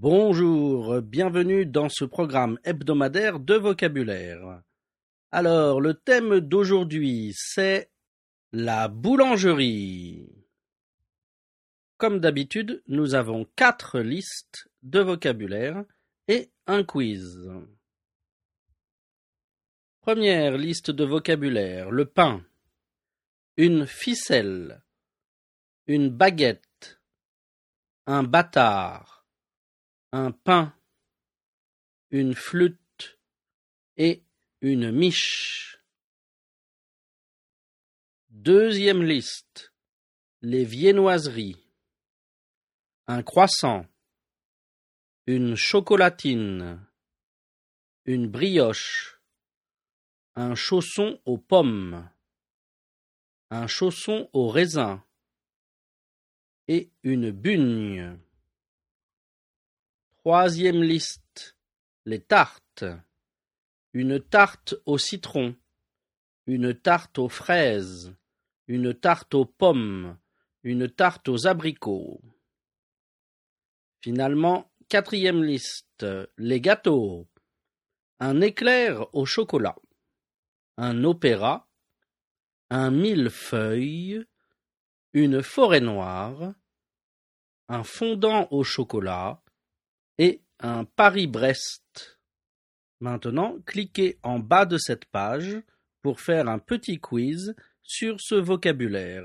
Bonjour, bienvenue dans ce programme hebdomadaire de vocabulaire. Alors, le thème d'aujourd'hui, c'est la boulangerie. Comme d'habitude, nous avons quatre listes de vocabulaire et un quiz. Première liste de vocabulaire, le pain. Une ficelle. Une baguette. Un bâtard un pain, une flûte et une miche. Deuxième liste. Les viennoiseries. Un croissant. Une chocolatine. Une brioche. Un chausson aux pommes. Un chausson au raisin. Et une bugne. Troisième liste. Les tartes. Une tarte au citron. Une tarte aux fraises. Une tarte aux pommes. Une tarte aux abricots. Finalement, quatrième liste. Les gâteaux. Un éclair au chocolat. Un opéra. Un millefeuille. Une forêt noire. Un fondant au chocolat et un Paris-Brest. Maintenant, cliquez en bas de cette page pour faire un petit quiz sur ce vocabulaire.